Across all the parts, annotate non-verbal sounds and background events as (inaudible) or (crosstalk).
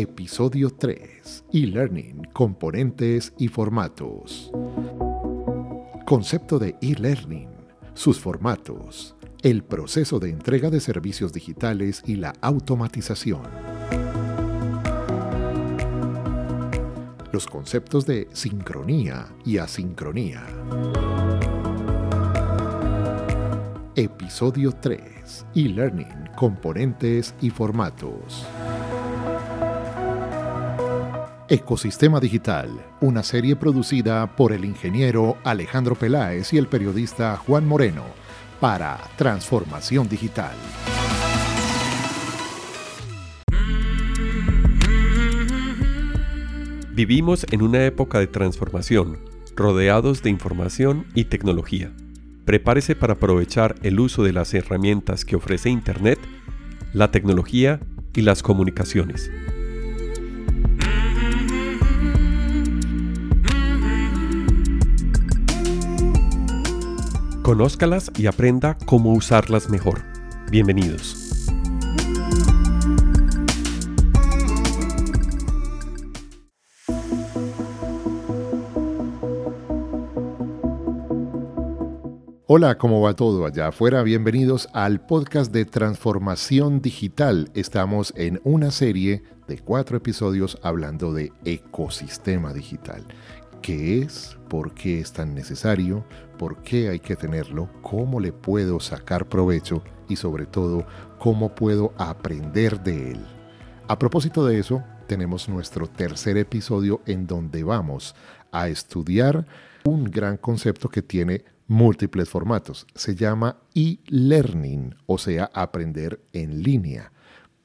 Episodio 3. E-Learning, componentes y formatos. Concepto de e-learning, sus formatos, el proceso de entrega de servicios digitales y la automatización. Los conceptos de sincronía y asincronía. Episodio 3. E-Learning, componentes y formatos. Ecosistema Digital, una serie producida por el ingeniero Alejandro Peláez y el periodista Juan Moreno para Transformación Digital. Vivimos en una época de transformación, rodeados de información y tecnología. Prepárese para aprovechar el uso de las herramientas que ofrece Internet, la tecnología y las comunicaciones. Conózcalas y aprenda cómo usarlas mejor. Bienvenidos. Hola, ¿cómo va todo allá afuera? Bienvenidos al podcast de Transformación Digital. Estamos en una serie de cuatro episodios hablando de ecosistema digital. ¿Qué es? ¿Por qué es tan necesario? ¿Por qué hay que tenerlo? ¿Cómo le puedo sacar provecho? Y sobre todo, ¿cómo puedo aprender de él? A propósito de eso, tenemos nuestro tercer episodio en donde vamos a estudiar un gran concepto que tiene múltiples formatos. Se llama e-learning, o sea, aprender en línea.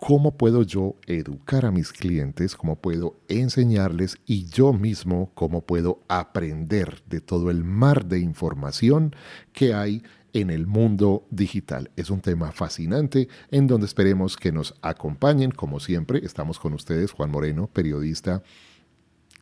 ¿Cómo puedo yo educar a mis clientes? ¿Cómo puedo enseñarles? Y yo mismo, ¿cómo puedo aprender de todo el mar de información que hay en el mundo digital. Es un tema fascinante en donde esperemos que nos acompañen. Como siempre, estamos con ustedes, Juan Moreno, periodista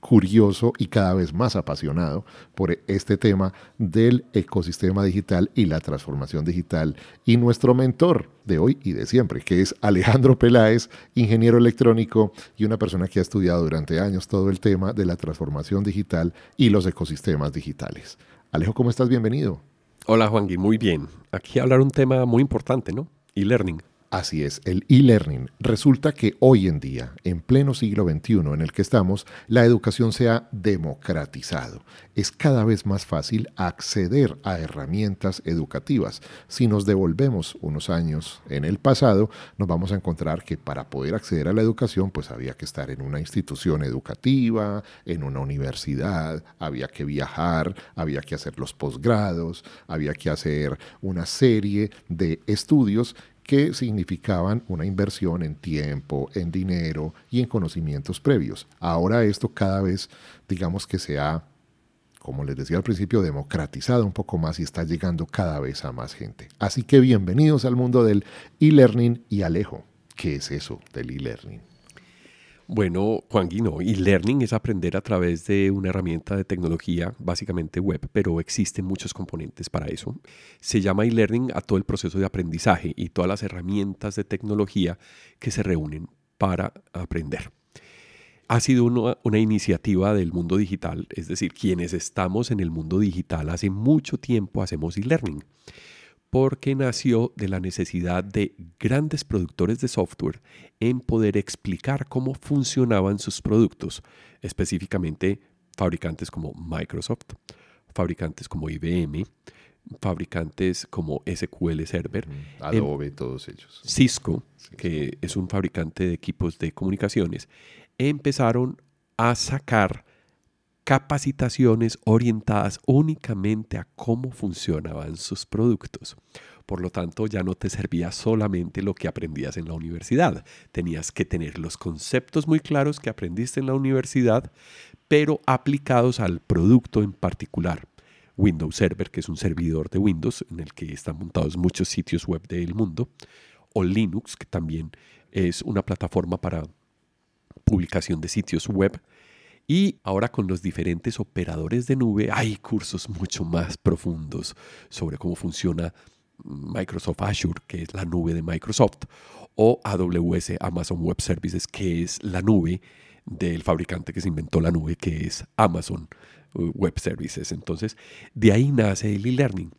curioso y cada vez más apasionado por este tema del ecosistema digital y la transformación digital. Y nuestro mentor de hoy y de siempre, que es Alejandro Peláez, ingeniero electrónico y una persona que ha estudiado durante años todo el tema de la transformación digital y los ecosistemas digitales. Alejo, ¿cómo estás? Bienvenido. Hola Juan muy bien. Aquí hablar un tema muy importante, ¿no? E-learning. Así es, el e-learning. Resulta que hoy en día, en pleno siglo XXI en el que estamos, la educación se ha democratizado. Es cada vez más fácil acceder a herramientas educativas. Si nos devolvemos unos años en el pasado, nos vamos a encontrar que para poder acceder a la educación, pues había que estar en una institución educativa, en una universidad, había que viajar, había que hacer los posgrados, había que hacer una serie de estudios que significaban una inversión en tiempo, en dinero y en conocimientos previos. Ahora esto cada vez, digamos que se ha, como les decía al principio, democratizado un poco más y está llegando cada vez a más gente. Así que bienvenidos al mundo del e-learning y Alejo. ¿Qué es eso del e-learning? Bueno, Juan Guino, e-learning es aprender a través de una herramienta de tecnología, básicamente web, pero existen muchos componentes para eso. Se llama e-learning a todo el proceso de aprendizaje y todas las herramientas de tecnología que se reúnen para aprender. Ha sido una, una iniciativa del mundo digital, es decir, quienes estamos en el mundo digital hace mucho tiempo hacemos e-learning porque nació de la necesidad de grandes productores de software en poder explicar cómo funcionaban sus productos, específicamente fabricantes como Microsoft, fabricantes como IBM, fabricantes como SQL Server, Adobe, todos ellos. Cisco, que es un fabricante de equipos de comunicaciones, empezaron a sacar capacitaciones orientadas únicamente a cómo funcionaban sus productos. Por lo tanto, ya no te servía solamente lo que aprendías en la universidad. Tenías que tener los conceptos muy claros que aprendiste en la universidad, pero aplicados al producto en particular. Windows Server, que es un servidor de Windows en el que están montados muchos sitios web del mundo, o Linux, que también es una plataforma para publicación de sitios web y ahora con los diferentes operadores de nube hay cursos mucho más profundos sobre cómo funciona Microsoft Azure, que es la nube de Microsoft, o AWS, Amazon Web Services, que es la nube del fabricante que se inventó la nube, que es Amazon uh, Web Services. Entonces, de ahí nace el e-learning.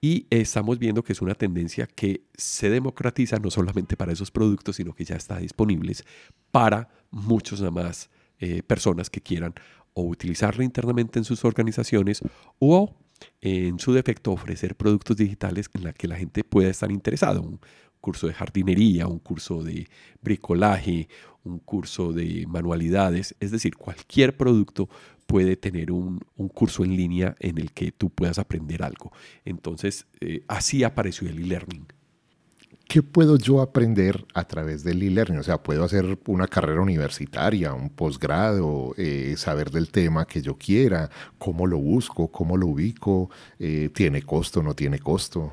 Y estamos viendo que es una tendencia que se democratiza no solamente para esos productos, sino que ya está disponibles para muchos más eh, personas que quieran o utilizarla internamente en sus organizaciones o en su defecto ofrecer productos digitales en la que la gente pueda estar interesado. Un curso de jardinería, un curso de bricolaje, un curso de manualidades, es decir, cualquier producto puede tener un, curso en línea en el que tú puedas aprender algo. Entonces, eh, así apareció el e-learning. ¿Qué puedo yo aprender a través del e-learning? O sea, puedo hacer una carrera universitaria, un posgrado, eh, saber del tema que yo quiera, cómo lo busco, cómo lo ubico, eh, tiene costo, no tiene costo.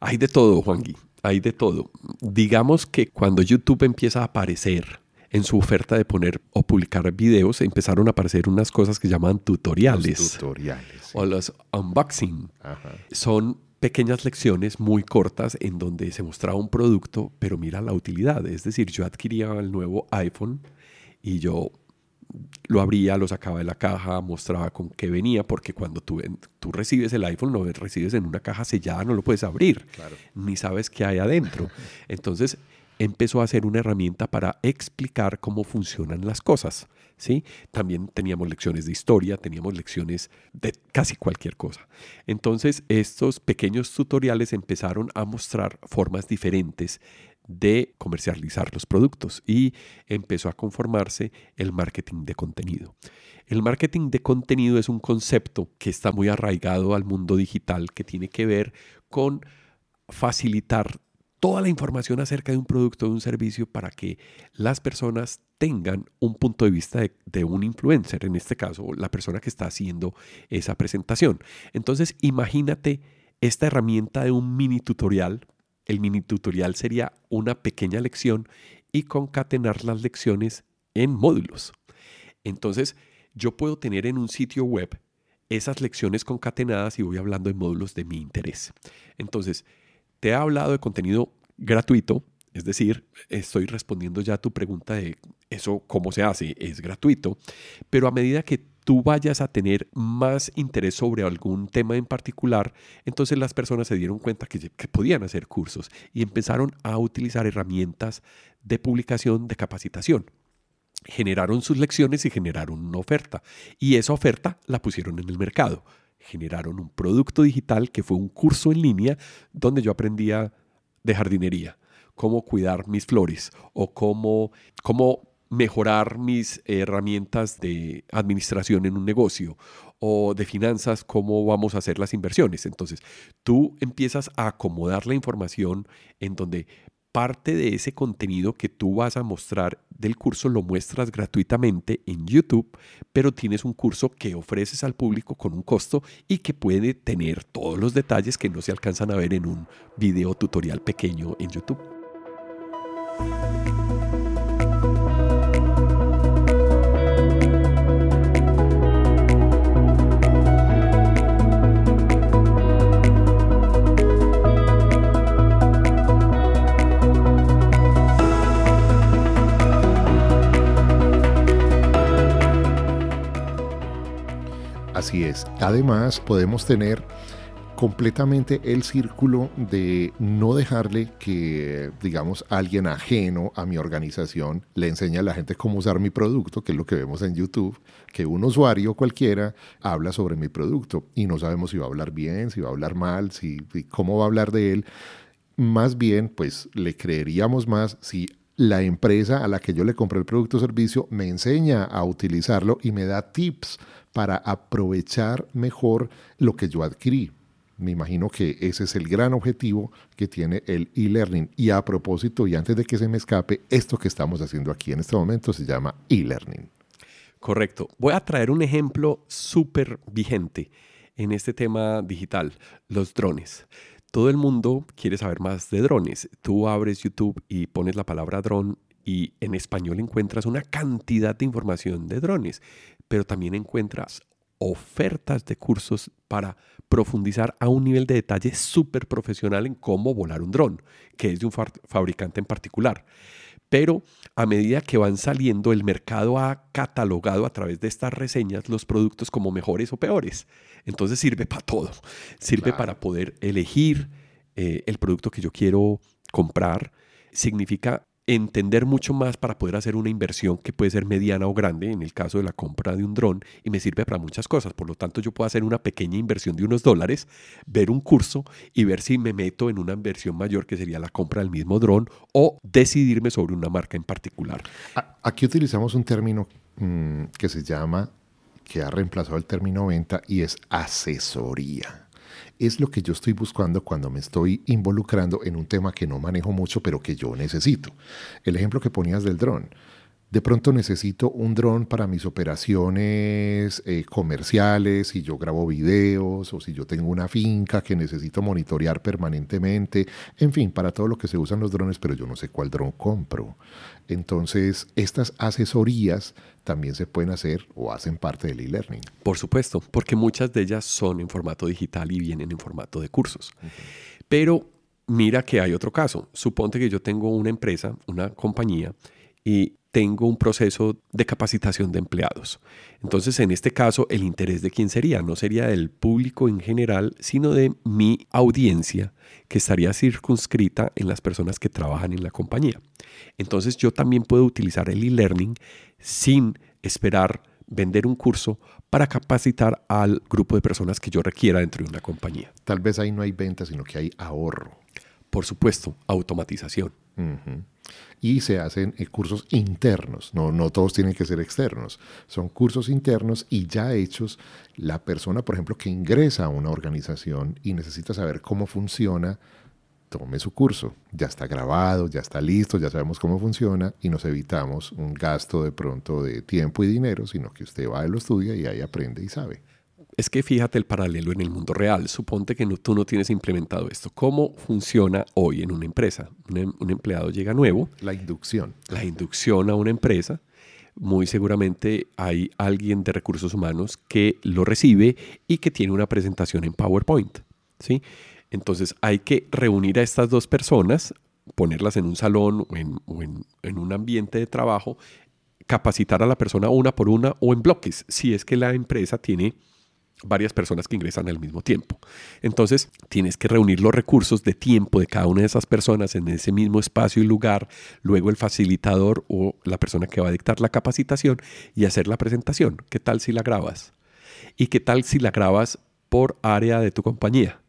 Hay de todo, Juan Gui, hay de todo. Digamos que cuando YouTube empieza a aparecer en su oferta de poner o publicar videos, empezaron a aparecer unas cosas que llaman tutoriales. tutoriales. O los unboxing. Son pequeñas lecciones muy cortas en donde se mostraba un producto, pero mira la utilidad. Es decir, yo adquiría el nuevo iPhone y yo lo abría, lo sacaba de la caja, mostraba con qué venía, porque cuando tú, tú recibes el iPhone, lo recibes en una caja sellada, no lo puedes abrir, ni sabes qué hay adentro. (laughs) Entonces empezó a ser una herramienta para explicar cómo funcionan las cosas. ¿sí? También teníamos lecciones de historia, teníamos lecciones de casi cualquier cosa. Entonces, estos pequeños tutoriales empezaron a mostrar formas diferentes de comercializar los productos y empezó a conformarse el marketing de contenido. El marketing de contenido es un concepto que está muy arraigado al mundo digital que tiene que ver con facilitar toda la información acerca de un producto o de un servicio para que las personas tengan un punto de vista de, un influencer, en este caso la persona que está haciendo esa presentación. Entonces imagínate esta herramienta de un mini tutorial. El mini tutorial sería una pequeña lección y concatenar las lecciones en módulos. Entonces yo puedo tener en un sitio web esas lecciones concatenadas y voy hablando en módulos de mi interés. Entonces, te he hablado de contenido gratuito, es decir, estoy respondiendo ya a tu pregunta de eso, cómo se hace, es gratuito, pero a medida que tú vayas a tener más interés sobre algún tema en particular, entonces las personas se dieron cuenta que, que, podían hacer cursos y empezaron a utilizar herramientas de publicación, de capacitación. Generaron sus lecciones y generaron una oferta. Y esa oferta la pusieron en el mercado generaron un producto digital que fue un curso en línea donde yo aprendía de jardinería, cómo cuidar mis flores o cómo, cómo mejorar mis herramientas de administración en un negocio o de finanzas, cómo vamos a hacer las inversiones. Entonces, tú empiezas a acomodar la información en donde parte de ese contenido que tú vas a mostrar del curso lo muestras gratuitamente en YouTube, pero tienes un curso que ofreces al público con un costo y que puede tener todos los detalles que no se alcanzan a ver en un video tutorial pequeño en YouTube. Así es. Además, podemos tener completamente el círculo de no dejarle que, digamos, alguien ajeno a mi organización le enseñe a la gente cómo usar mi producto, que es lo que vemos en YouTube, que un usuario cualquiera habla sobre mi producto y no sabemos si va a hablar bien, si va a hablar mal, si, cómo va a hablar de él. Más bien, pues le creeríamos más si la empresa a la que yo le compré el producto o servicio me enseña a utilizarlo y me da tips para aprovechar mejor lo que yo adquirí. Me imagino que ese es el gran objetivo que tiene el e-learning. Y a propósito, y antes de que se me escape, esto que estamos haciendo aquí en este momento se llama e-learning. Correcto. Voy a traer un ejemplo súper vigente en este tema digital, los drones. Todo el mundo quiere saber más de drones. Tú abres YouTube y pones la palabra dron y en español encuentras una cantidad de información de drones pero también encuentras ofertas de cursos para profundizar a un nivel de detalle súper profesional en cómo volar un dron, que es de un fabricante en particular. Pero a medida que van saliendo, el mercado ha catalogado a través de estas reseñas los productos como mejores o peores. Entonces sirve para todo. Sirve para poder elegir eh, el producto que yo quiero comprar. Significa entender mucho más para poder hacer una inversión que puede ser mediana o grande, en el caso de la compra de un dron, y me sirve para muchas cosas. Por lo tanto, yo puedo hacer una pequeña inversión de unos dólares, ver un curso y ver si me meto en una inversión mayor, que sería la compra del mismo dron, o decidirme sobre una marca en particular. Aquí utilizamos un término mm, que se llama, que ha reemplazado el término venta, y es asesoría es lo que yo estoy buscando cuando me estoy involucrando en un tema que no manejo mucho, pero que yo necesito. El ejemplo que ponías del dron. De pronto necesito un dron para mis operaciones eh, comerciales, si yo grabo videos o si yo tengo una finca que necesito monitorear permanentemente, en fin, para todo lo que se usan los drones, pero yo no sé cuál dron compro. Entonces, estas asesorías también se pueden hacer o hacen parte del e-learning. Por supuesto, porque muchas de ellas son en formato digital y vienen en formato de cursos. Pero mira que hay otro caso. Suponte que yo tengo una empresa, una compañía, y tengo un proceso de capacitación de empleados. Entonces, en este caso, el interés de quién sería, no sería del público en general, sino de mi audiencia que estaría circunscrita en las personas que trabajan en la compañía. Entonces, yo también puedo utilizar el e-learning sin esperar vender un curso para capacitar al grupo de personas que yo requiera dentro de una compañía. Tal vez ahí no hay venta, sino que hay ahorro. Por supuesto, automatización y se hacen eh, cursos internos, no, no todos tienen que ser externos, son cursos internos y ya hechos, la persona, por ejemplo, que ingresa a una organización y necesita saber cómo funciona, tome su curso, ya está grabado, ya está listo, ya sabemos cómo funciona y nos evitamos un gasto de pronto de tiempo y dinero, sino que usted va y lo estudia y ahí aprende y sabe. Es que fíjate el paralelo en el mundo real. Suponte que tú no tienes implementado esto. ¿Cómo funciona hoy en una empresa? Un, em, un, empleado llega nuevo. La inducción. La inducción a una empresa. Muy seguramente hay alguien de recursos humanos que lo recibe y que tiene una presentación en PowerPoint. ¿sí? Entonces hay que reunir a estas dos personas, ponerlas en un salón o en, o en, en un ambiente de trabajo, capacitar a la persona una por una o en bloques, si es que la empresa tiene varias personas que ingresan al mismo tiempo. Entonces, tienes que reunir los recursos de tiempo de cada una de esas personas en ese mismo espacio y lugar, luego el facilitador o la persona que va a dictar la capacitación y hacer la presentación. ¿Qué tal si la grabas? ¿Y qué tal si la grabas por área de tu compañía?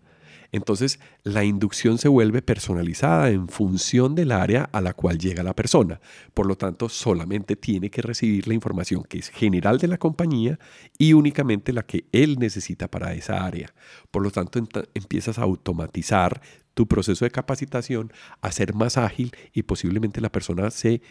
Entonces, la inducción se vuelve personalizada en función del área a la cual llega la persona. Por lo tanto, solamente tiene que recibir la información que es general de la compañía y únicamente la que él necesita para esa área. Por lo tanto, empiezas a automatizar tu proceso de capacitación, a ser más ágil y posiblemente la persona se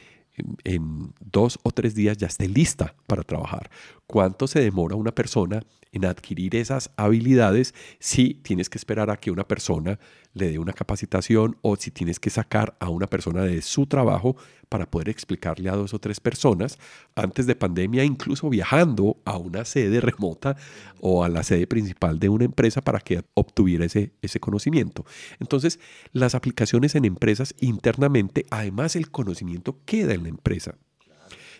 en, dos o tres días ya esté lista para trabajar. ¿Cuánto se demora una persona en adquirir esas habilidades si tienes que esperar a que una persona le dé una capacitación o si tienes que sacar a una persona de su trabajo para poder explicarle a dos o tres personas antes de pandemia, incluso viajando a una sede remota o a la sede principal de una empresa para que obtuviera ese, ese conocimiento. Entonces, las aplicaciones en empresas internamente, además el conocimiento queda en la empresa.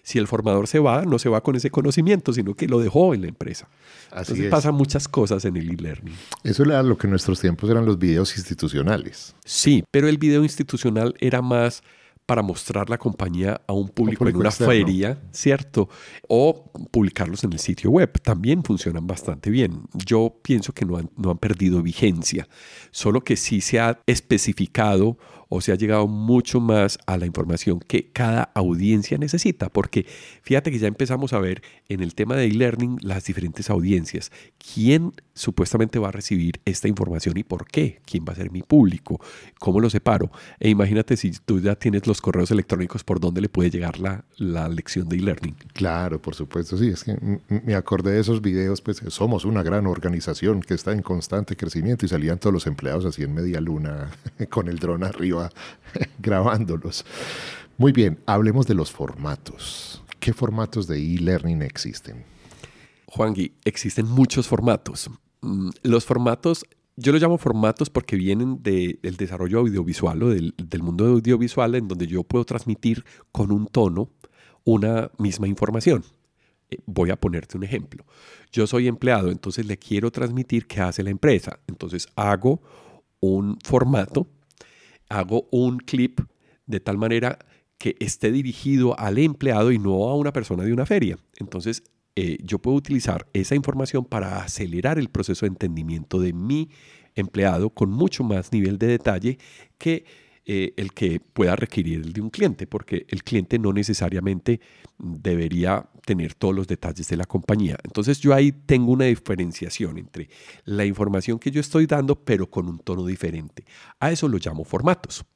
Si el formador se va, no se va con ese conocimiento, sino que lo dejó en la empresa. Así Entonces pasan muchas cosas en el e-learning. Eso era lo que en nuestros tiempos eran los videos institucionales. Sí, pero el video institucional era más para mostrar la compañía a un público, en una feria, ¿cierto? O publicarlos en el sitio web. También funcionan bastante bien. Yo pienso que no han, no han perdido vigencia, solo que sí se ha especificado o se ha llegado mucho más a la información que cada audiencia necesita, porque fíjate que ya empezamos a ver en el tema de e-learning las diferentes audiencias. ¿Quién supuestamente va a recibir esta información y por qué? ¿Quién va a ser mi público? ¿Cómo lo separo? E imagínate si tú ya tienes los correos electrónicos por dónde le puede llegar la, la lección de e-learning. Claro, por supuesto, sí, es que me acordé de esos videos, pues somos una gran organización que está en constante crecimiento y salían todos los empleados así en media luna (laughs) con el dron arriba (laughs) grabándolos. Muy bien, hablemos de los formatos. ¿Qué formatos de e-learning existen? Juan Gui, existen muchos formatos. Mm, los formatos, yo los llamo formatos porque vienen del desarrollo audiovisual o del, mundo audiovisual en donde yo puedo transmitir con un tono una misma información. Eh, voy a ponerte un ejemplo. Yo soy empleado, entonces le quiero transmitir qué hace la empresa. Entonces hago un formato, hago un clip de tal manera que esté dirigido al empleado y no a una persona de una feria. Entonces eh, yo puedo utilizar esa información para acelerar el proceso de entendimiento de mi empleado con mucho más nivel de detalle que eh, el que pueda requerir el de un cliente, porque el cliente no necesariamente debería tener todos los detalles de la compañía. Entonces yo ahí tengo una diferenciación entre la información que yo estoy dando, pero con un tono diferente. A eso lo llamo formatos.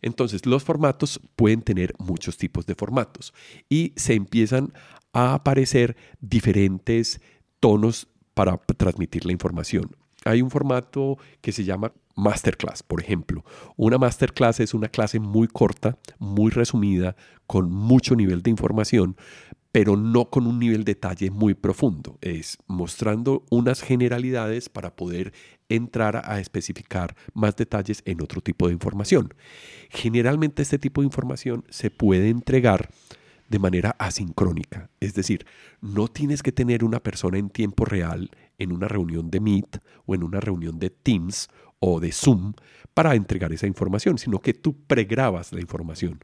Entonces los formatos pueden tener muchos tipos de formatos y se empiezan a aparecer diferentes tonos para transmitir la información. Hay un formato que se llama masterclass, por ejemplo. Una masterclass es una clase muy corta, muy resumida, con mucho nivel de información, pero no con un nivel de detalle muy profundo. Es mostrando unas generalidades para poder entrar a especificar más detalles en otro tipo de información. Generalmente este tipo de información se puede entregar de manera asincrónica. Es decir, no tienes que tener una persona en tiempo real en una reunión de Meet o en una reunión de Teams o de Zoom para entregar esa información, sino que tú pregrabas la información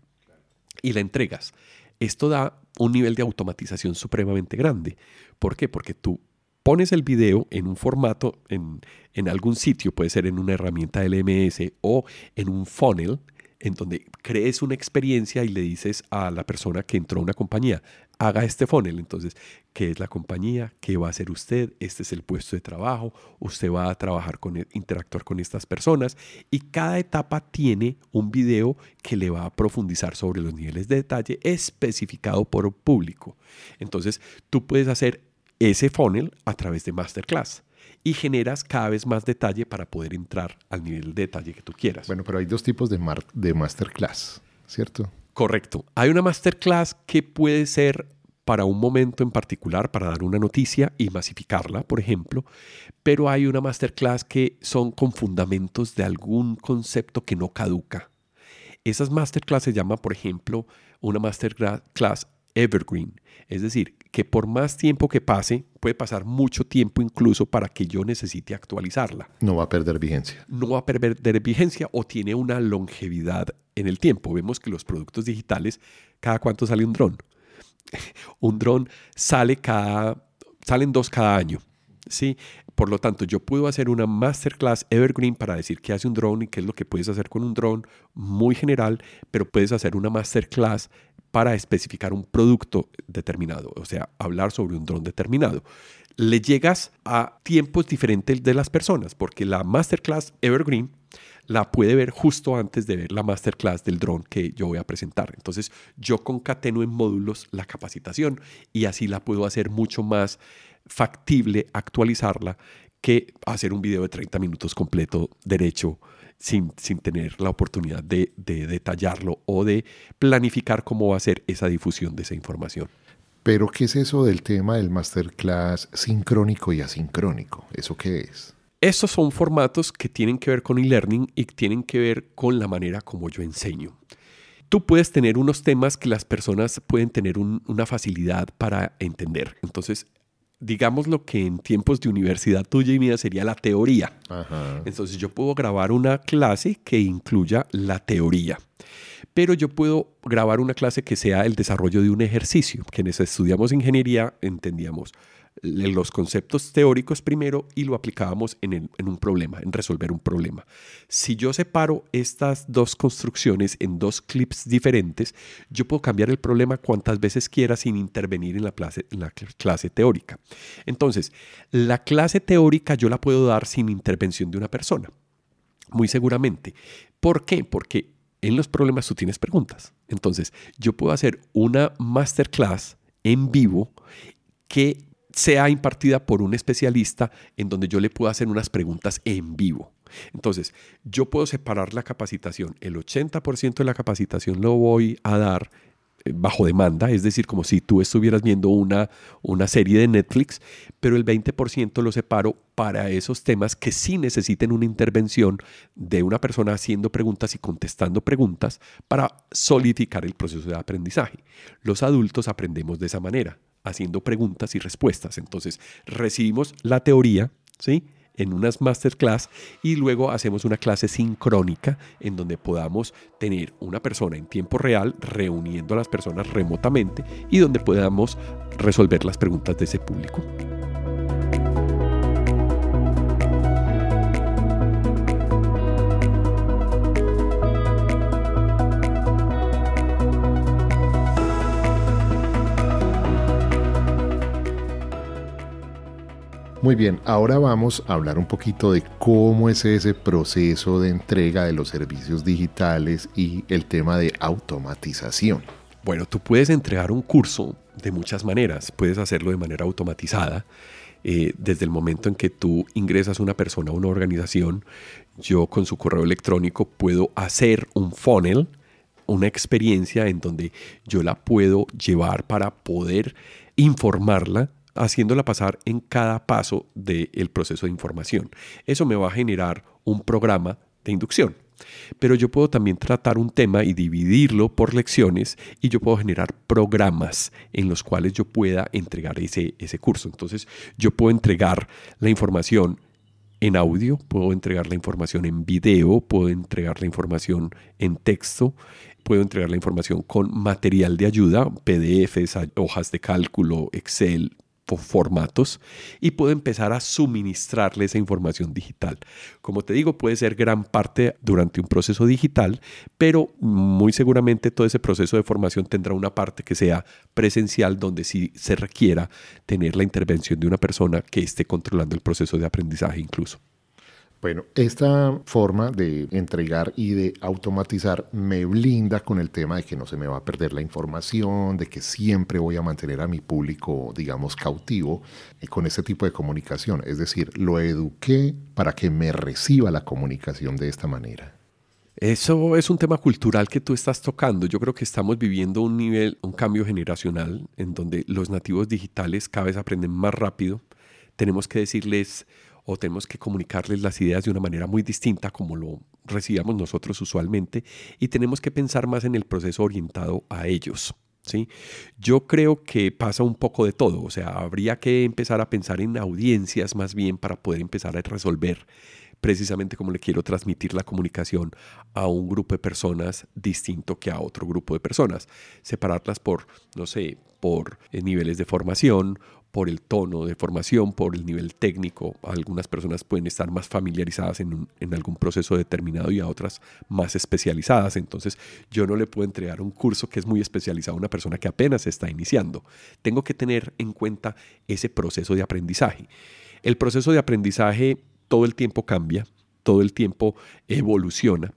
y la entregas. Esto da un nivel de automatización supremamente grande. ¿Por qué? Porque tú pones el video en un formato, en, algún sitio, puede ser en una herramienta LMS o en un funnel, en donde crees una experiencia y le dices a la persona que entró a una compañía, haga este funnel. Entonces, ¿qué es la compañía? ¿Qué va a hacer usted? Este es el puesto de trabajo. Usted va a trabajar con, e, interactuar con estas personas. Y cada etapa tiene un video que le va a profundizar sobre los niveles de detalle especificado por público. Entonces, tú puedes hacer ese funnel a través de Masterclass y generas cada vez más detalle para poder entrar al nivel de detalle que tú quieras. Bueno, pero hay dos tipos de, de masterclass, ¿cierto? Correcto. Hay una masterclass que puede ser para un momento en particular, para dar una noticia y masificarla, por ejemplo, pero hay una masterclass que son con fundamentos de algún concepto que no caduca. Esas masterclass se llama, por ejemplo, una masterclass evergreen, es decir, que por más tiempo que pase, puede pasar mucho tiempo incluso para que yo necesite actualizarla. No va a perder vigencia. No va a perder vigencia o tiene una longevidad en el tiempo. Vemos que los productos digitales, cada cuánto sale un dron. (laughs) un dron sale cada, salen dos cada año. ¿sí? Por lo tanto, yo puedo hacer una masterclass evergreen para decir qué hace un drone y qué es lo que puedes hacer con un drone muy general, pero puedes hacer una masterclass para especificar un producto determinado, o sea, hablar sobre un dron determinado. Le llegas a tiempos diferentes de las personas, porque la masterclass Evergreen la puede ver justo antes de ver la masterclass del dron que yo voy a presentar. Entonces, yo concateno en módulos la capacitación y así la puedo hacer mucho más factible actualizarla que hacer un video de 30 minutos completo derecho sin, tener la oportunidad de, detallarlo o de planificar cómo va a ser esa difusión de esa información. Pero, ¿qué es eso del tema del masterclass sincrónico y asincrónico? ¿Eso qué es? Estos son formatos que tienen que ver con e-learning y tienen que ver con la manera como yo enseño. Tú puedes tener unos temas que las personas pueden tener una facilidad para entender. Entonces, digamos lo que en tiempos de universidad tuya y mía sería la teoría. Entonces yo puedo grabar una clase que incluya la teoría. Pero yo puedo grabar una clase que sea el desarrollo de un ejercicio. Quienes estudiamos ingeniería entendíamos los conceptos teóricos primero y lo aplicábamos en, un problema, en resolver un problema. Si yo separo estas dos construcciones en dos clips diferentes, yo puedo cambiar el problema cuantas veces quiera sin intervenir en la clase, en la clase teórica. Entonces, la clase teórica yo la puedo dar sin intervención de una persona, muy seguramente. ¿Por qué? Porque en los problemas tú tienes preguntas. Entonces, yo puedo hacer una masterclass en vivo que sea impartida por un especialista en donde yo le puedo hacer unas preguntas en vivo. Entonces, yo puedo separar la capacitación. El 80% de la capacitación lo voy a dar bajo demanda, es decir, como si tú estuvieras viendo una, una serie de Netflix, pero el 20% lo separo para esos temas que sí necesiten una intervención de una persona haciendo preguntas y contestando preguntas para solidificar el proceso de aprendizaje. Los adultos aprendemos de esa manera, haciendo preguntas y respuestas. Entonces, recibimos la teoría, ¿sí? en unas masterclass y luego hacemos una clase sincrónica en donde podamos tener una persona en tiempo real reuniendo a las personas remotamente y donde podamos resolver las preguntas de ese público. Muy bien, ahora vamos a hablar un poquito de cómo es ese proceso de entrega de los servicios digitales y el tema de automatización. Bueno, tú puedes entregar un curso de muchas maneras. Puedes hacerlo de manera automatizada. Eh, desde el momento en que tú ingresas una persona a una organización, yo con su correo electrónico puedo hacer un funnel, una experiencia en donde yo la puedo llevar para poder informarla haciéndola pasar en cada paso del proceso de información. Eso me va a generar un programa de inducción. Pero yo puedo también tratar un tema y dividirlo por lecciones y yo puedo generar programas en los cuales yo pueda entregar ese, ese curso. Entonces yo puedo entregar la información en audio, puedo entregar la información en video, puedo entregar la información en texto, puedo entregar la información con material de ayuda, PDFs, hojas de cálculo, Excel, formatos y puedo empezar a suministrarle esa información digital. Como te digo, puede ser gran parte durante un proceso digital, pero muy seguramente todo ese proceso de formación tendrá una parte que sea presencial donde sí se requiera tener la intervención de una persona que esté controlando el proceso de aprendizaje incluso. Bueno, esta forma de entregar y de automatizar me blinda con el tema de que no se me va a perder la información, de que siempre voy a mantener a mi público, digamos, cautivo eh, con este tipo de comunicación. Es decir, lo eduqué para que me reciba la comunicación de esta manera. Eso es un tema cultural que tú estás tocando. Yo creo que estamos viviendo un nivel, un cambio generacional en donde los nativos digitales cada vez aprenden más rápido. Tenemos que decirles o tenemos que comunicarles las ideas de una manera muy distinta como lo recibíamos nosotros usualmente y tenemos que pensar más en el proceso orientado a ellos. ¿sí? Yo creo que pasa un poco de todo, o sea, habría que empezar a pensar en audiencias más bien para poder empezar a resolver precisamente como le quiero transmitir la comunicación a un grupo de personas distinto que a otro grupo de personas. Separarlas por, no sé, por eh, niveles de formación por el tono de formación, por el nivel técnico. Algunas personas pueden estar más familiarizadas en, algún proceso determinado y a otras más especializadas. Entonces yo no le puedo entregar un curso que es muy especializado a una persona que apenas está iniciando. Tengo que tener en cuenta ese proceso de aprendizaje. El proceso de aprendizaje todo el tiempo cambia, todo el tiempo evoluciona.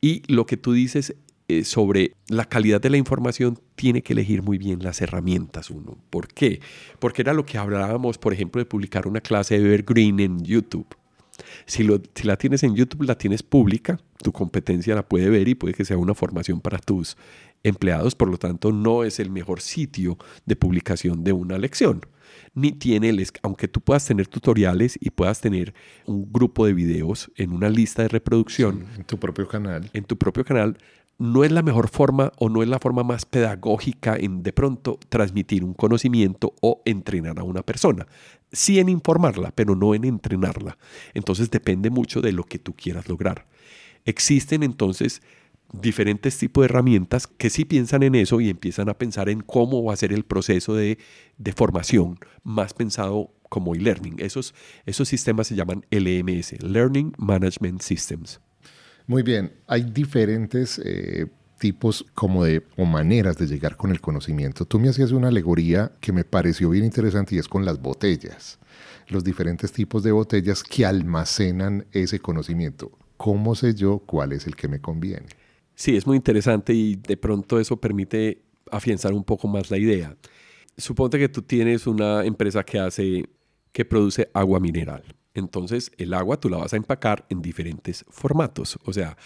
Y lo que tú dices eh, sobre la calidad de la información tiene que elegir muy bien las herramientas uno. ¿Por qué? Porque era lo que hablábamos, por ejemplo, de publicar una clase de Evergreen en YouTube. Si, lo, si la tienes en YouTube, la tienes pública, tu competencia la puede ver y puede que sea una formación para tus empleados, por lo tanto no es el mejor sitio de publicación de una lección. Ni tiene, el, aunque tú puedas tener tutoriales y puedas tener un grupo de videos en una lista de reproducción. en tu propio canal. En tu propio canal, no es la mejor forma o no es la forma más pedagógica en de pronto transmitir un conocimiento o entrenar a una persona. Sí en informarla, pero no en entrenarla. Entonces depende mucho de lo que tú quieras lograr. Existen entonces diferentes tipos de herramientas que sí piensan en eso y empiezan a pensar en cómo va a ser el proceso de, formación, más pensado como e-learning. Esos, esos sistemas se llaman LMS, Learning Management Systems. Muy bien, hay diferentes eh, tipos como de o maneras de llegar con el conocimiento. Tú me hacías una alegoría que me pareció bien interesante y es con las botellas, los diferentes tipos de botellas que almacenan ese conocimiento. ¿Cómo sé yo cuál es el que me conviene? Sí, es muy interesante y de pronto eso permite afianzar un poco más la idea. Suponte que tú tienes una empresa que hace, que produce agua mineral entonces el agua tú la vas a empacar en diferentes formatos. O sea,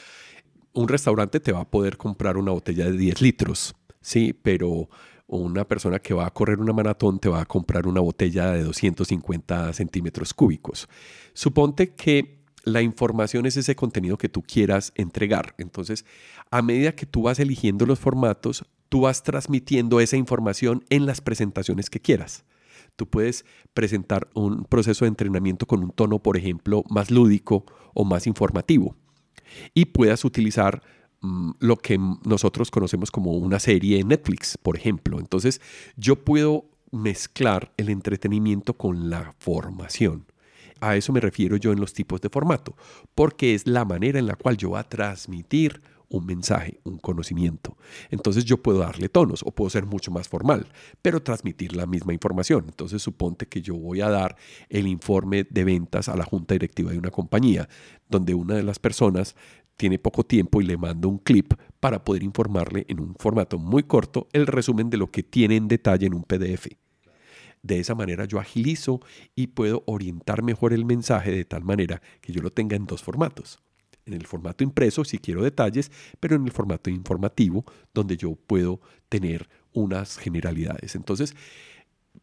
un restaurante te va a poder comprar una botella de 10 litros. sí, pero una persona que va a correr una maratón te va a comprar una botella de 250 centímetros cúbicos. Suponte que la información es ese contenido que tú quieras entregar. Entonces, a medida que tú vas eligiendo los formatos, tú vas transmitiendo esa información en las presentaciones que quieras. Tú puedes presentar un proceso de entrenamiento con un tono, por ejemplo, más lúdico o más informativo. Y puedas utilizar mm, lo que nosotros conocemos como una serie en Netflix, por ejemplo. Entonces, yo puedo mezclar el entretenimiento con la formación. A eso me refiero yo en los tipos de formato, porque es la manera en la cual yo voy a transmitir un mensaje, un conocimiento. Entonces yo puedo darle tonos o puedo ser mucho más formal, pero transmitir la misma información. Entonces suponte que yo voy a dar el informe de ventas a la junta directiva de una compañía, donde una de las personas tiene poco tiempo y le mando un clip para poder informarle en un formato muy corto el resumen de lo que tiene en detalle en un PDF. De esa manera yo agilizo y puedo orientar mejor el mensaje de tal manera que yo lo tenga en dos formatos en el formato impreso si quiero detalles, pero en el formato informativo donde yo puedo tener unas generalidades. Entonces,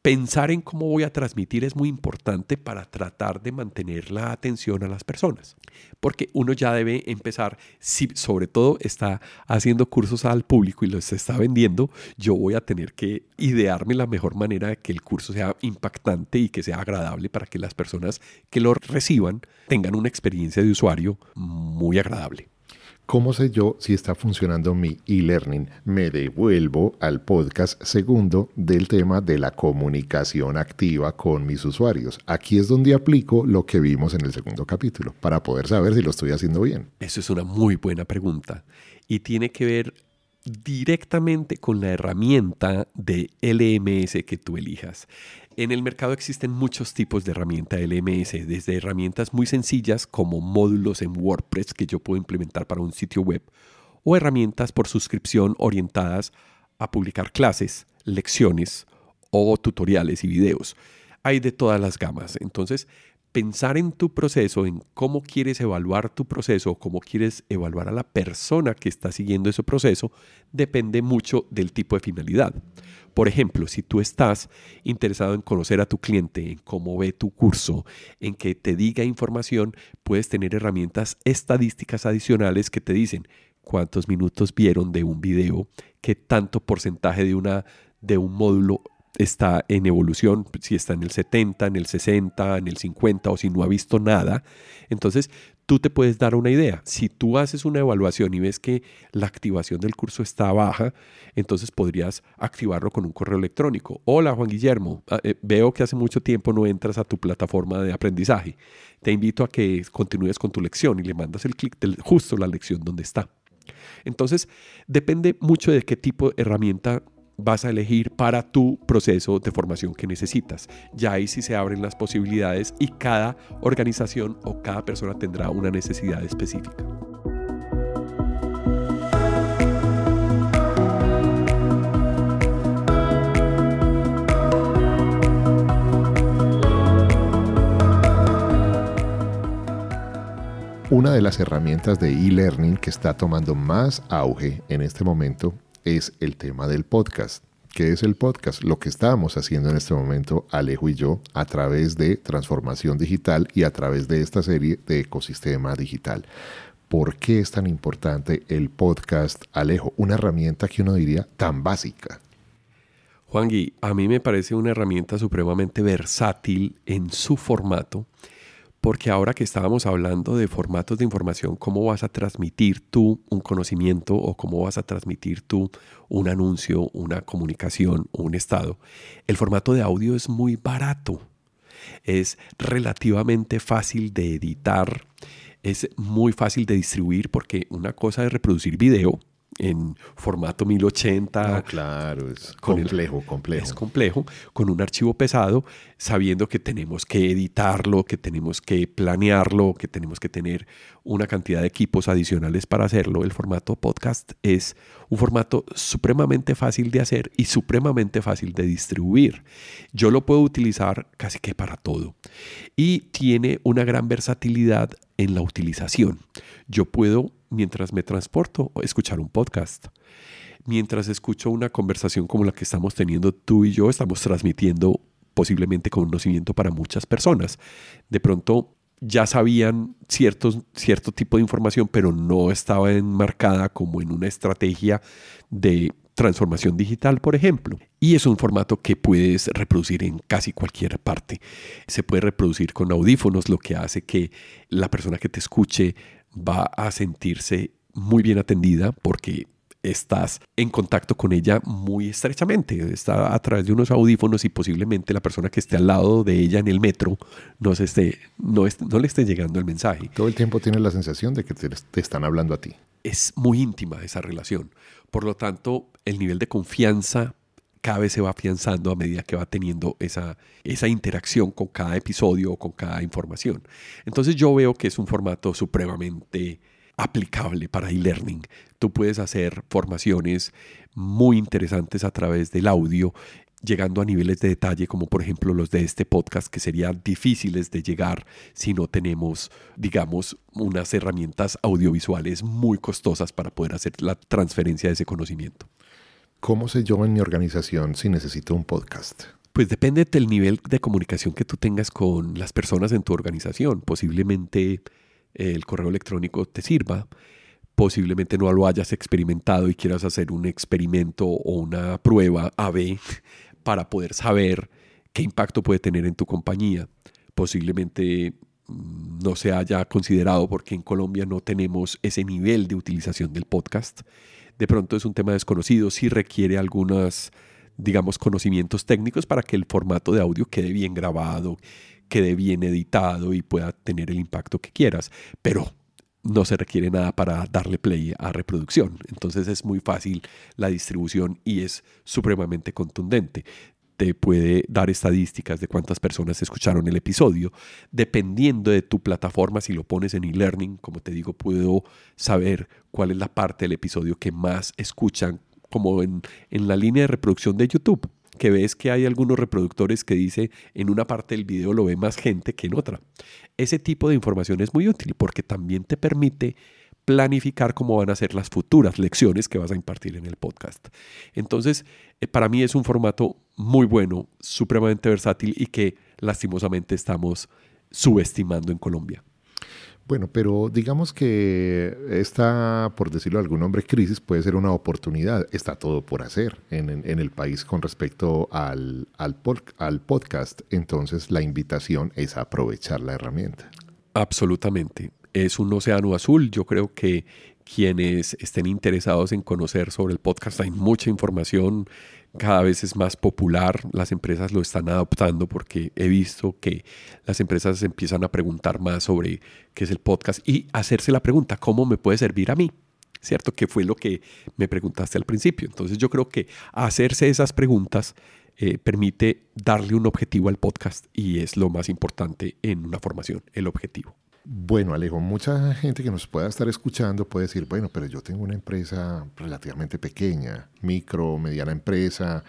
pensar en cómo voy a transmitir es muy importante para tratar de mantener la atención a las personas. Porque uno ya debe empezar, si sobre todo está haciendo cursos al público y los está vendiendo, yo voy a tener que idearme la mejor manera de que el curso sea impactante y que sea agradable para que las personas que lo reciban tengan una experiencia de usuario muy agradable. ¿Cómo sé yo si está funcionando mi e-learning? Me devuelvo al podcast segundo del tema de la comunicación activa con mis usuarios. Aquí es donde aplico lo que vimos en el segundo capítulo para poder saber si lo estoy haciendo bien. Eso es una muy buena pregunta y tiene que ver directamente con la herramienta de LMS que tú elijas. En el mercado existen muchos tipos de herramienta LMS, desde herramientas muy sencillas como módulos en WordPress que yo puedo implementar para un sitio web, o herramientas por suscripción orientadas a publicar clases, lecciones o tutoriales y videos. Hay de todas las gamas. Entonces, pensar en tu proceso, en cómo quieres evaluar tu proceso, cómo quieres evaluar a la persona que está siguiendo ese proceso, depende mucho del tipo de finalidad. Por ejemplo, si tú estás interesado en conocer a tu cliente, en cómo ve tu curso, en que te diga información, puedes tener herramientas estadísticas adicionales que te dicen cuántos minutos vieron de un video, qué tanto porcentaje de, una, de un módulo está en evolución, si está en el 70, en el 60, en el 50 o si no ha visto nada. Entonces, tú te puedes dar una idea. Si tú haces una evaluación y ves que la activación del curso está baja, entonces podrías activarlo con un correo electrónico. Hola Juan Guillermo, ah, eh, veo que hace mucho tiempo no entras a tu plataforma de aprendizaje. Te invito a que continúes con tu lección y le mandas el clic justo la lección donde está. Entonces, depende mucho de qué tipo de herramienta vas a elegir para tu proceso de formación que necesitas. Ya ahí sí se abren las posibilidades y cada organización o cada persona tendrá una necesidad específica. Una de las herramientas de e-learning que está tomando más auge en este momento es el tema del podcast. ¿Qué es el podcast? Lo que estamos haciendo en este momento, Alejo y yo, a través de transformación digital y a través de esta serie de ecosistema digital. ¿Por qué es tan importante el podcast, Alejo? Una herramienta que uno diría tan básica. Juan Gui, a mí me parece una herramienta supremamente versátil en su formato porque ahora que estábamos hablando de formatos de información, ¿cómo vas a transmitir tú un conocimiento o cómo vas a transmitir tú un anuncio, una comunicación, un estado? El formato de audio es muy barato, es relativamente fácil de editar, es muy fácil de distribuir porque una cosa es reproducir video, en formato 1080. claro, es complejo, complejo. Es complejo, con un archivo pesado, sabiendo que tenemos que editarlo, que tenemos que planearlo, que tenemos que tener una cantidad de equipos adicionales para hacerlo. El formato podcast es un formato supremamente fácil de hacer y supremamente fácil de distribuir. Yo lo puedo utilizar casi que para todo. Y tiene una gran versatilidad en la utilización. Yo puedo mientras me transporto, escuchar un podcast. mientras escucho una conversación como la que estamos teniendo tú y yo, estamos transmitiendo posiblemente conocimiento para muchas personas. De pronto ya sabían ciertos, cierto tipo de información, pero no estaba enmarcada como en una estrategia de transformación digital, por ejemplo. Y es un formato que puedes reproducir en casi cualquier parte. Se puede reproducir con audífonos, lo que hace que la persona que te escuche va a sentirse muy bien atendida porque estás en contacto con ella muy estrechamente. Está a través de unos audífonos y posiblemente la persona que esté al lado de ella en el metro no, se esté, no, no le esté llegando el mensaje. Todo el tiempo tienes la sensación de que te, te están hablando a ti. Es muy íntima esa relación. Por lo tanto, el nivel de confianza cada vez se va afianzando a medida que va teniendo esa, esa interacción con cada episodio o con cada información. Entonces yo veo que es un formato supremamente aplicable para e-learning. Tú puedes hacer formaciones muy interesantes a través del audio, llegando a niveles de detalle como por ejemplo los de este podcast, que serían difíciles de llegar si no tenemos, digamos, unas herramientas audiovisuales muy costosas para poder hacer la transferencia de ese conocimiento. ¿Cómo sé yo en mi organización si necesito un podcast? Pues depende del nivel de comunicación que tú tengas con las personas en tu organización. Posiblemente el correo electrónico te sirva. Posiblemente no lo hayas experimentado y quieras hacer un experimento o una prueba AB (laughs) para poder saber qué impacto puede tener en tu compañía. Posiblemente mm, no se haya considerado porque en Colombia no tenemos ese nivel de utilización del podcast. De pronto es un tema desconocido, sí requiere algunos, digamos, conocimientos técnicos para que el formato de audio quede bien grabado, quede bien editado y pueda tener el impacto que quieras, pero no se requiere nada para darle play a reproducción. Entonces es muy fácil la distribución y es supremamente contundente. Te puede dar estadísticas de cuántas personas escucharon el episodio. Dependiendo de tu plataforma, si lo pones en e-learning, como te digo, puedo saber cuál es la parte del episodio que más escuchan, como en, en la línea de reproducción de YouTube que ves que hay algunos reproductores que dice en una parte del video lo ve más gente que en otra. Ese tipo de información es muy útil porque también te permite planificar cómo van a ser las futuras lecciones que vas a impartir en el podcast. Entonces, eh, para mí es un formato muy bueno, supremamente versátil y que lastimosamente estamos subestimando en Colombia. Bueno, pero digamos que esta, por decirlo de algún nombre, crisis puede ser una oportunidad. Está todo por hacer en, el país con respecto al, al, al podcast. Entonces la invitación es aprovechar la herramienta. Absolutamente. Es un océano azul. Yo creo que quienes estén interesados en conocer sobre el podcast, hay mucha información cada vez es más popular, las empresas lo están adoptando porque he visto que las empresas empiezan a preguntar más sobre qué es el podcast y hacerse la pregunta, ¿cómo me puede servir a mí? ¿Cierto? Que fue lo que me preguntaste al principio. Entonces yo creo que hacerse esas preguntas eh, permite darle un objetivo al podcast y es lo más importante en una formación, el objetivo. Bueno, Alejo, mucha gente que nos pueda estar escuchando puede decir, bueno, pero yo tengo una empresa relativamente pequeña, micro, mediana empresa,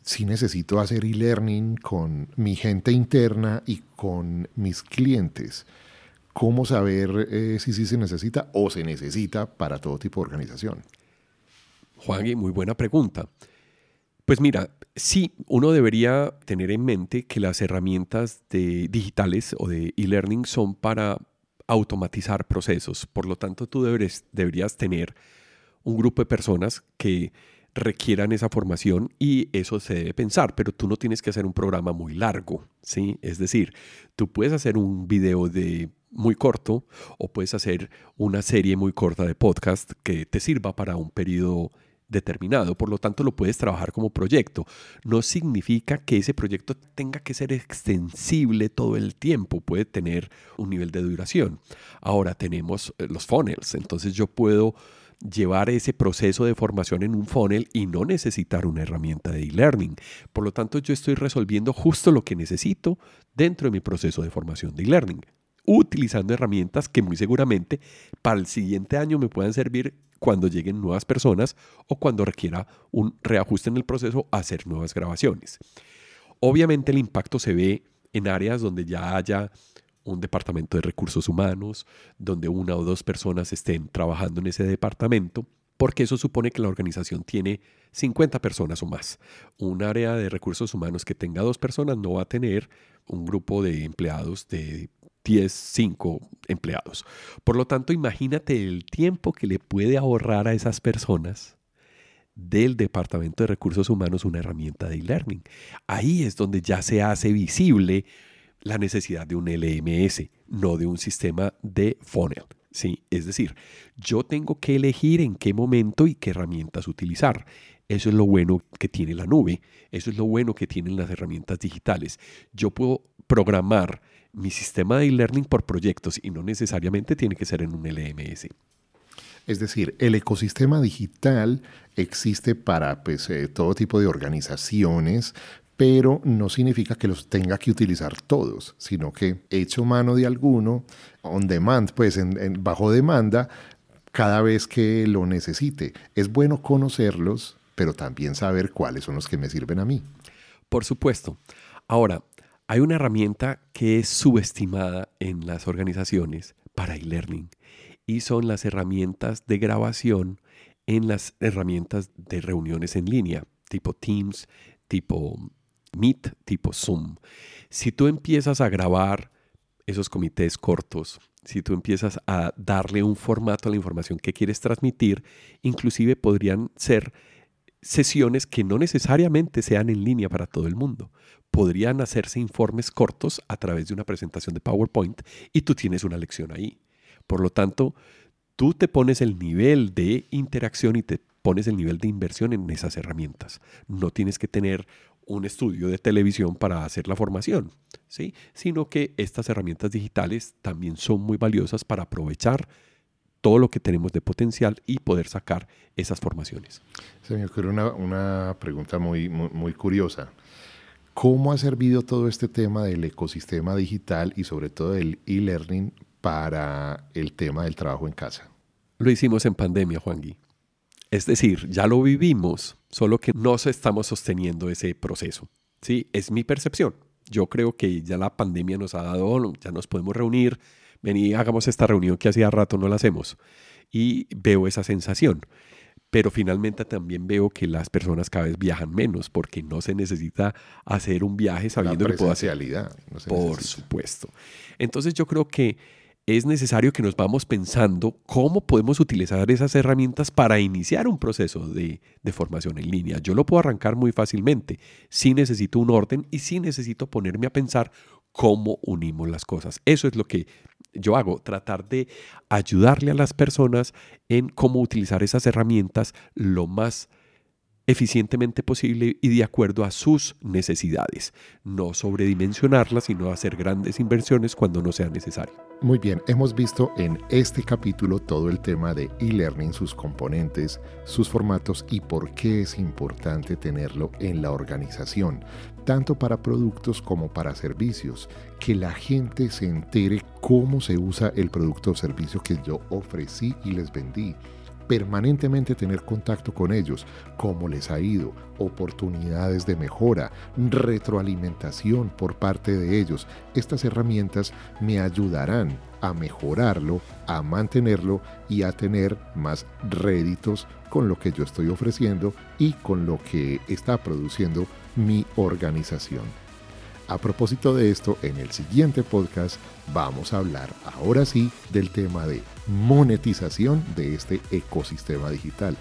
sí necesito hacer e-learning con mi gente interna y con mis clientes. ¿Cómo saber eh, si sí se necesita o se necesita para todo tipo de organización? Juan, muy buena pregunta. Pues mira, sí, uno debería tener en mente que las herramientas de digitales o de e-learning son para automatizar procesos. Por lo tanto, tú deberías tener un grupo de personas que requieran esa formación y eso se debe pensar, pero tú no tienes que hacer un programa muy largo, ¿sí? Es decir, tú puedes hacer un video de muy corto o puedes hacer una serie muy corta de podcast que te sirva para un periodo determinado, por lo tanto lo puedes trabajar como proyecto. No significa que ese proyecto tenga que ser extensible todo el tiempo, puede tener un nivel de duración. Ahora tenemos eh, los funnels, entonces yo puedo llevar ese proceso de formación en un funnel y no necesitar una herramienta de e-learning. Por lo tanto, yo estoy resolviendo justo lo que necesito dentro de mi proceso de formación de e-learning utilizando herramientas que muy seguramente para el siguiente año me puedan servir cuando lleguen nuevas personas o cuando requiera un reajuste en el proceso, hacer nuevas grabaciones. Obviamente el impacto se ve en áreas donde ya haya un departamento de recursos humanos, donde una o dos personas estén trabajando en ese departamento, porque eso supone que la organización tiene 50 personas o más. Un área de recursos humanos que tenga dos personas no va a tener un grupo de empleados de 10, 5 empleados. Por lo tanto, imagínate el tiempo que le puede ahorrar a esas personas del Departamento de Recursos Humanos una herramienta de e-learning. Ahí es donde ya se hace visible la necesidad de un LMS, no de un sistema de funnel. ¿sí? Es decir, yo tengo que elegir en qué momento y qué herramientas utilizar. Eso es lo bueno que tiene la nube, eso es lo bueno que tienen las herramientas digitales. Yo puedo programar mi sistema de e-learning por proyectos y no necesariamente tiene que ser en un LMS. Es decir, el ecosistema digital existe para pues, eh, todo tipo de organizaciones, pero no significa que los tenga que utilizar todos, sino que hecho mano de alguno, on demand, pues en, bajo demanda, cada vez que lo necesite. Es bueno conocerlos, pero también saber cuáles son los que me sirven a mí. Por supuesto. Ahora, hay una herramienta que es subestimada en las organizaciones para e-learning y son las herramientas de grabación en las herramientas de reuniones en línea, tipo Teams, tipo Meet, tipo Zoom. Si tú empiezas a grabar esos comités cortos, si tú empiezas a darle un formato a la información que quieres transmitir, inclusive podrían ser sesiones que no necesariamente sean en línea para todo el mundo. Podrían hacerse informes cortos a través de una presentación de PowerPoint y tú tienes una lección ahí. Por lo tanto, tú te pones el nivel de interacción y te pones el nivel de inversión en esas herramientas. No tienes que tener un estudio de televisión para hacer la formación, ¿sí? sino que estas herramientas digitales también son muy valiosas para aprovechar todo lo que tenemos de potencial y poder sacar esas formaciones. Se me ocurre una, pregunta muy, muy, curiosa. ¿Cómo ha servido todo este tema del ecosistema digital y sobre todo del e-learning para el tema del trabajo en casa? Lo hicimos en pandemia, Juan Gui. Es decir, ya lo vivimos, solo que no estamos sosteniendo ese proceso. ¿sí? Es mi percepción. Yo creo que ya la pandemia nos ha dado, ya nos podemos reunir, vení, hagamos esta reunión que hacía rato no la hacemos. Y veo esa sensación. Pero finalmente también veo que las personas cada vez viajan menos porque no se necesita hacer un viaje sabiendo que puedo hacer. No Por supuesto. Entonces yo creo que es necesario que nos vamos pensando cómo podemos utilizar esas herramientas para iniciar un proceso de, formación en línea. Yo lo puedo arrancar muy fácilmente. Sí necesito un orden y sí necesito ponerme a pensar cómo unimos las cosas. Eso es lo que yo hago, tratar de ayudarle a las personas en cómo utilizar esas herramientas lo más eficientemente posible y de acuerdo a sus necesidades. No sobredimensionarlas, sino hacer grandes inversiones cuando no sea necesario. Muy bien, hemos visto en este capítulo todo el tema de e-learning, sus componentes, sus formatos y por qué es importante tenerlo en la organización, tanto para productos como para servicios, que la gente se entere cómo se usa el producto o servicio que yo ofrecí y les vendí permanentemente tener contacto con ellos, cómo les ha ido, oportunidades de mejora, retroalimentación por parte de ellos. Estas herramientas me ayudarán a mejorarlo, a mantenerlo y a tener más réditos con lo que yo estoy ofreciendo y con lo que está produciendo mi organización. A propósito de esto, en el siguiente podcast vamos a hablar ahora sí del tema de monetización de este ecosistema digital.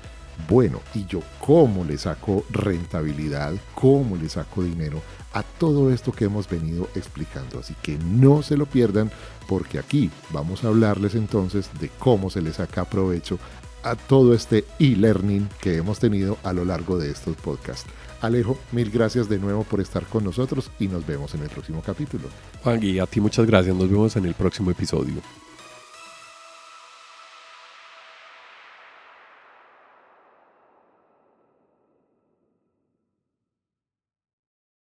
Bueno, y yo cómo le saco rentabilidad, cómo le saco dinero a todo esto que hemos venido explicando. Así que no se lo pierdan porque aquí vamos a hablarles entonces de cómo se le saca provecho a todo este e-learning que hemos tenido a lo largo de estos podcasts. Alejo, mil gracias de nuevo por estar con nosotros y nos vemos en el próximo capítulo. Juan Gui, a ti muchas gracias. Nos vemos en el próximo episodio.